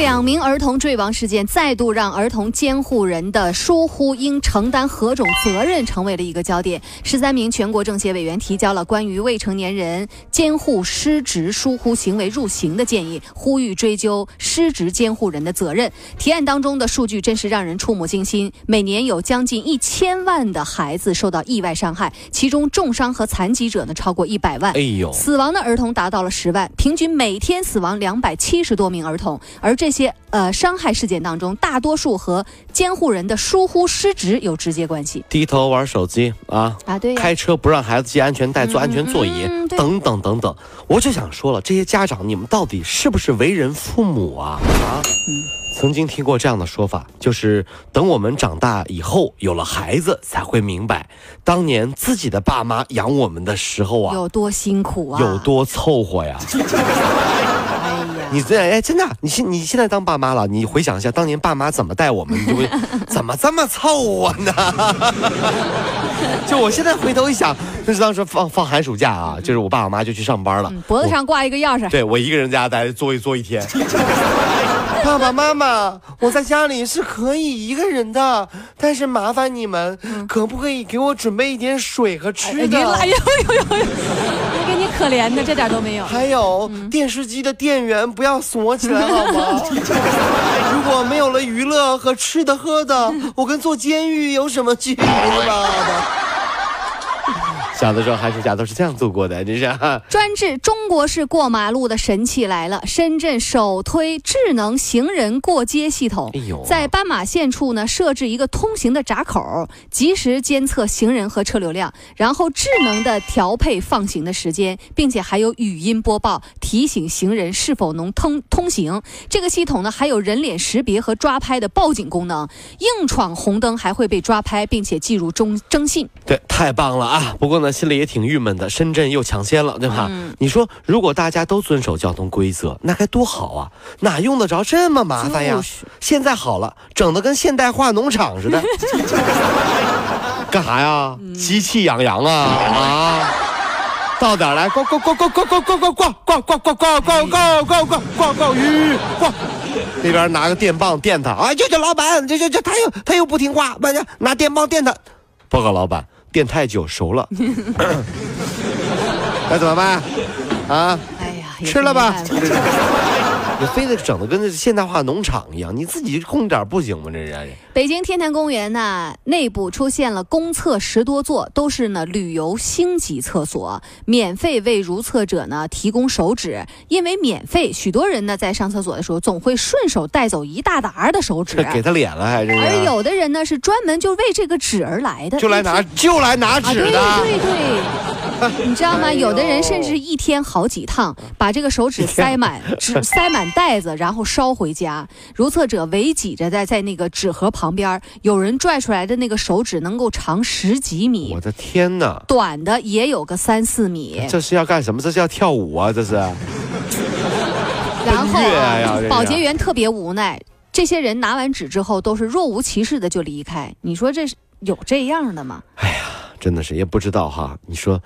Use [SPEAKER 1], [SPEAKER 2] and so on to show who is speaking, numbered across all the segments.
[SPEAKER 1] 两名儿童坠亡事件再度让儿童监护人的疏忽应承担何种责任成为了一个焦点。十三名全国政协委员提交了关于未成年人监护失职疏忽行为入刑的建议，呼吁追究失职监护人的责任。提案当中的数据真是让人触目惊心：每年有将近一千万的孩子受到意外伤害，其中重伤和残疾者呢超过一百万。哎呦，死亡的儿童达到了十万，平均每天死亡两百七十多名儿童，而这。这些呃伤害事件当中，大多数和监护人的疏忽失职有直接关系。
[SPEAKER 2] 低头玩手机啊啊，对，开车不让孩子系安全带、坐安全座椅，等等等等。我就想说了，这些家长，你们到底是不是为人父母啊？啊，曾经听过这样的说法，就是等我们长大以后有了孩子，才会明白当年自己的爸妈养我们的时候啊，
[SPEAKER 1] 有多辛苦啊，
[SPEAKER 2] 有多凑合呀。你这哎，真的，你现你现在当爸妈了，你回想一下当年爸妈怎么带我们，你就会怎么这么凑合呢？就我现在回头一想，就是当时放放寒暑假啊，就是我爸我妈就去上班了，
[SPEAKER 1] 脖子上挂一个钥匙，
[SPEAKER 2] 对我一个人在家待坐一坐一天。爸爸妈妈，我在家里是可以一个人的，但是麻烦你们，可不可以给我准备一点水和吃的？
[SPEAKER 1] 哎呦呦呦呦！可怜的，这点都没有。
[SPEAKER 2] 还有电视机的电源不要锁起来好吗？如果没有了娱乐和吃的喝的，我跟坐监狱有什么区别，爸爸？小的时候寒暑假都是这样度过的，真是。
[SPEAKER 1] 专治中国式过马路的神器来了！深圳首推智能行人过街系统，在斑马线处呢设置一个通行的闸口，及时监测行人和车流量，然后智能的调配放行的时间，并且还有语音播报提醒行人是否能通通行。这个系统呢还有人脸识别和抓拍的报警功能，硬闯红灯还会被抓拍，并且记入中征信。
[SPEAKER 2] 对，太棒了啊！不过呢。心里也挺郁闷的，深圳又抢先了，对吧？你说，如果大家都遵守交通规则，那该多好啊！哪用得着这么麻烦呀？现在好了，整的跟现代化农场似的。干啥呀？机器养羊啊啊！到点来，挂挂挂挂挂挂挂挂挂挂挂挂挂挂挂挂挂挂挂鱼逛。那边拿个电棒电他，啊！这这老板，这这这他又他又不听话，慢点拿电棒电他。报告老板。电太久熟了，该怎么办？啊？哎呀，吃了吧。你非得整的跟那现代化农场一样，你自己控制点不行吗？这人。
[SPEAKER 1] 北京天坛公园呢，内部出现了公厕十多座，都是呢旅游星级厕所，免费为如厕者呢提供手纸。因为免费，许多人呢在上厕所的时候总会顺手带走一大沓的手纸，
[SPEAKER 2] 给他脸了还是？
[SPEAKER 1] 而有的人呢是专门就为这个纸而来的，
[SPEAKER 2] 就来拿就来拿纸的。
[SPEAKER 1] 对对对，你知道吗？有的人甚至一天好几趟，把这个手指塞满 纸 塞满。袋子，然后烧回家。如厕者围挤着在在那个纸盒旁边，有人拽出来的那个手指能够长十几米。
[SPEAKER 2] 我的天哪！
[SPEAKER 1] 短的也有个三四米。
[SPEAKER 2] 这是要干什么？这是要跳舞啊！这是。
[SPEAKER 1] 然后保洁员特别无奈，这些人拿完纸之后都是若无其事的就离开。你说这是有这样的吗？哎呀，
[SPEAKER 2] 真的是也不知道哈。你说。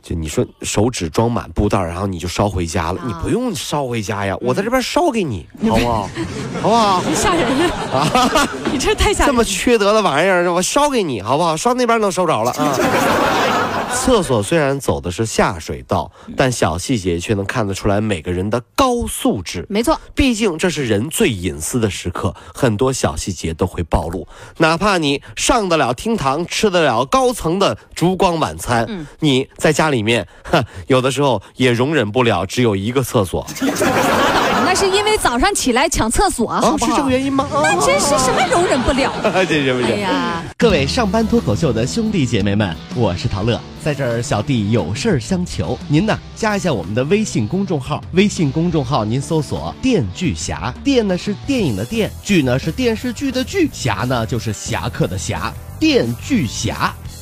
[SPEAKER 2] 就你说手指装满布袋，然后你就烧回家了。你不用烧回家呀，我在这边烧给你，好不好？好不好？
[SPEAKER 1] 吓人啊！你这太吓人。
[SPEAKER 2] 这么缺德的玩意儿，我烧给你，好不好？烧那边能收着了啊。厕所虽然走的是下水道，但小细节却能看得出来每个人的高素质。
[SPEAKER 1] 没错，
[SPEAKER 2] 毕竟这是人最隐私的时刻，很多小细节都会暴露。哪怕你上得了厅堂，吃得了高层的烛光晚餐，你在家里面，哼，有的时候也容忍不了只有一个厕所。
[SPEAKER 1] 那是因为早上起来抢厕所，好不
[SPEAKER 2] 好？是这个原因吗？
[SPEAKER 1] 那真是什么容忍不了？
[SPEAKER 2] 这是不是？哎
[SPEAKER 3] 呀，各位上班脱口秀的兄弟姐妹们，我是陶乐，在这儿小弟有事儿相求，您呢加一下我们的微信公众号，微信公众号您搜索“电锯侠”，电呢是电影的电，剧呢是电视剧的剧，侠呢就是侠客的侠，电锯侠。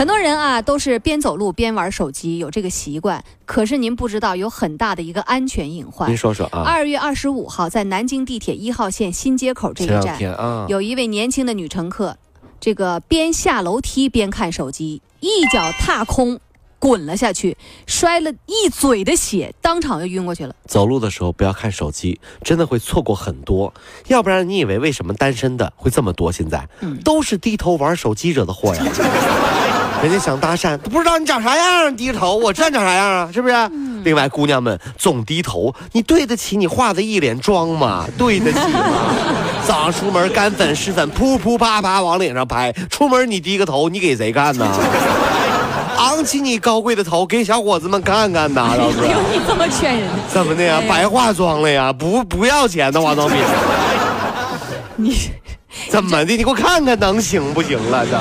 [SPEAKER 1] 很多人啊都是边走路边玩手机，有这个习惯。可是您不知道有很大的一个安全隐患。
[SPEAKER 2] 您说说啊。
[SPEAKER 1] 二月二十五号，在南京地铁一号线新街口这一站，啊、有一位年轻的女乘客，这个边下楼梯边看手机，一脚踏空。滚了下去，摔了一嘴的血，当场就晕过去了。
[SPEAKER 2] 走路的时候不要看手机，真的会错过很多。要不然你以为为什么单身的会这么多？现在，嗯，都是低头玩手机惹的祸呀。人家想搭讪，不知道你长啥样，低着头，我知道你长啥样啊，是不是？另外，姑娘们总低头，你对得起你化的一脸妆吗？对得起吗？早上出门干粉湿粉噗噗啪啪往脸上拍，出门你低个头，你给谁看呢？昂起你高贵的头，给小伙子们看看呐，老师。
[SPEAKER 1] 有你这么劝人的？
[SPEAKER 2] 怎么的呀？白化妆了呀？不不要钱的化妆品。
[SPEAKER 1] 你
[SPEAKER 2] 怎么的？你给我看看能行不行了？这。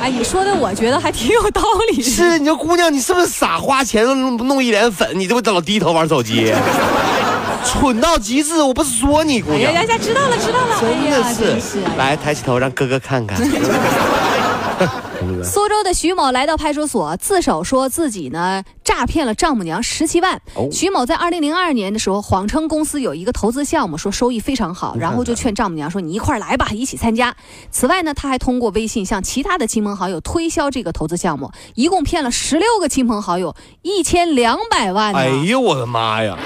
[SPEAKER 1] 哎，你说的我觉得还挺有道理。
[SPEAKER 2] 是，你说姑娘，你是不是傻？花钱弄弄一脸粉，你这不老低头玩手机？蠢到极致！我不是说你姑娘。
[SPEAKER 1] 哎呀，知道了，知道了。
[SPEAKER 2] 真的是。来，抬起头让哥哥看看。
[SPEAKER 1] 苏州的徐某来到派出所自首，说自己呢诈骗了丈母娘十七万。徐某在二零零二年的时候谎称公司有一个投资项目，说收益非常好，然后就劝丈母娘说：“你一块来吧，一起参加。”此外呢，他还通过微信向其他的亲朋好友推销这个投资项目，一共骗了十六个亲朋好友一千两百万。
[SPEAKER 2] 哎呦我的妈呀！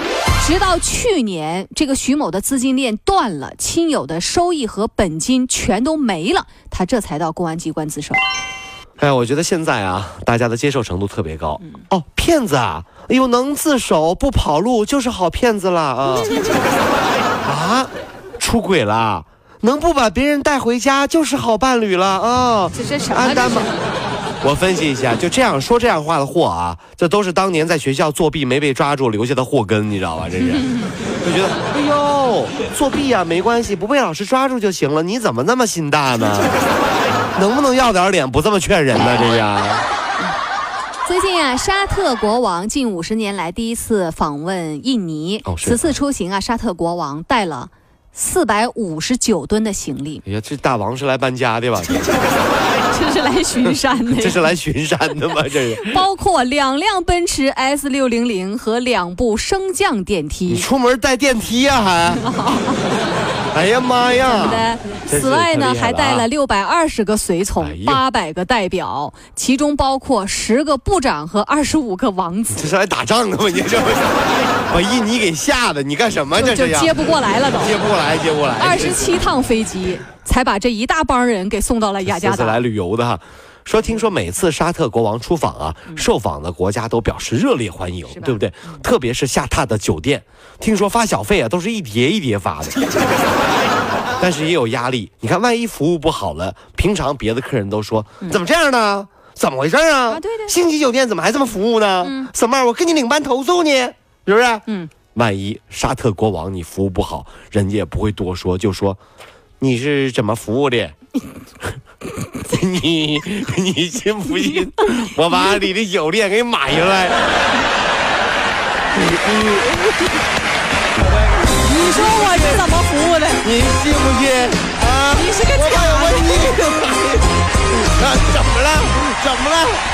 [SPEAKER 1] 直到去年，这个徐某的资金链断了，亲友的收益和本金全都没了，他这才到公安机关自首。
[SPEAKER 2] 哎，我觉得现在啊，大家的接受程度特别高。哦，骗子啊！哎呦，能自首不跑路就是好骗子了啊！啊，出轨了，能不把别人带回家就是好伴侣了啊！
[SPEAKER 1] 这这什么？
[SPEAKER 2] 我分析一下，就这样说这样话的货啊，这都是当年在学校作弊没被抓住留下的祸根，你知道吧？这是，就觉得哎呦，作弊啊没关系，不被老师抓住就行了，你怎么那么心大呢？能不能要点脸，不这么劝人呢？这是。
[SPEAKER 1] 最近啊，沙特国王近五十年来第一次访问印尼，此次出行啊，沙特国王带了。四百五十九吨的行李。
[SPEAKER 2] 哎呀，这大王是来搬家的吧？
[SPEAKER 1] 这是来巡山的。
[SPEAKER 2] 这是来巡山的吗？这
[SPEAKER 1] 是。包括两辆奔驰 S 六零零和两部升降电梯。
[SPEAKER 2] 你出门带电梯呀？还？哎呀妈呀！
[SPEAKER 1] 此外呢，还带了六百二十个随从，八百个代表，其中包括十个部长和二十五个王子。
[SPEAKER 2] 这是来打仗的吗？你这把印尼给吓的，你干什么？这
[SPEAKER 1] 就接不过来了，都
[SPEAKER 2] 接不过来，接不过来。
[SPEAKER 1] 二十七趟飞机才把这一大帮人给送到了雅加达。
[SPEAKER 2] 来旅游的哈。说，听说每次沙特国王出访啊，受访的国家都表示热烈欢迎，对不对？特别是下榻的酒店，听说发小费啊，都是一叠一叠发的。但是也有压力，你看，万一服务不好了，平常别的客人都说怎么这样呢？怎么回事啊？
[SPEAKER 1] 对对，
[SPEAKER 2] 星级酒店怎么还这么服务呢？什么？我跟你领班投诉你，是不是？嗯。万一沙特国王你服务不好，人家也不会多说，就说你是怎么服务的？你你信不信？我把你的酒店给买下来。
[SPEAKER 1] 你说我是怎么服务的？
[SPEAKER 2] 你信不信？啊！
[SPEAKER 1] 你是个假的！
[SPEAKER 2] 啊！怎么了？怎么了？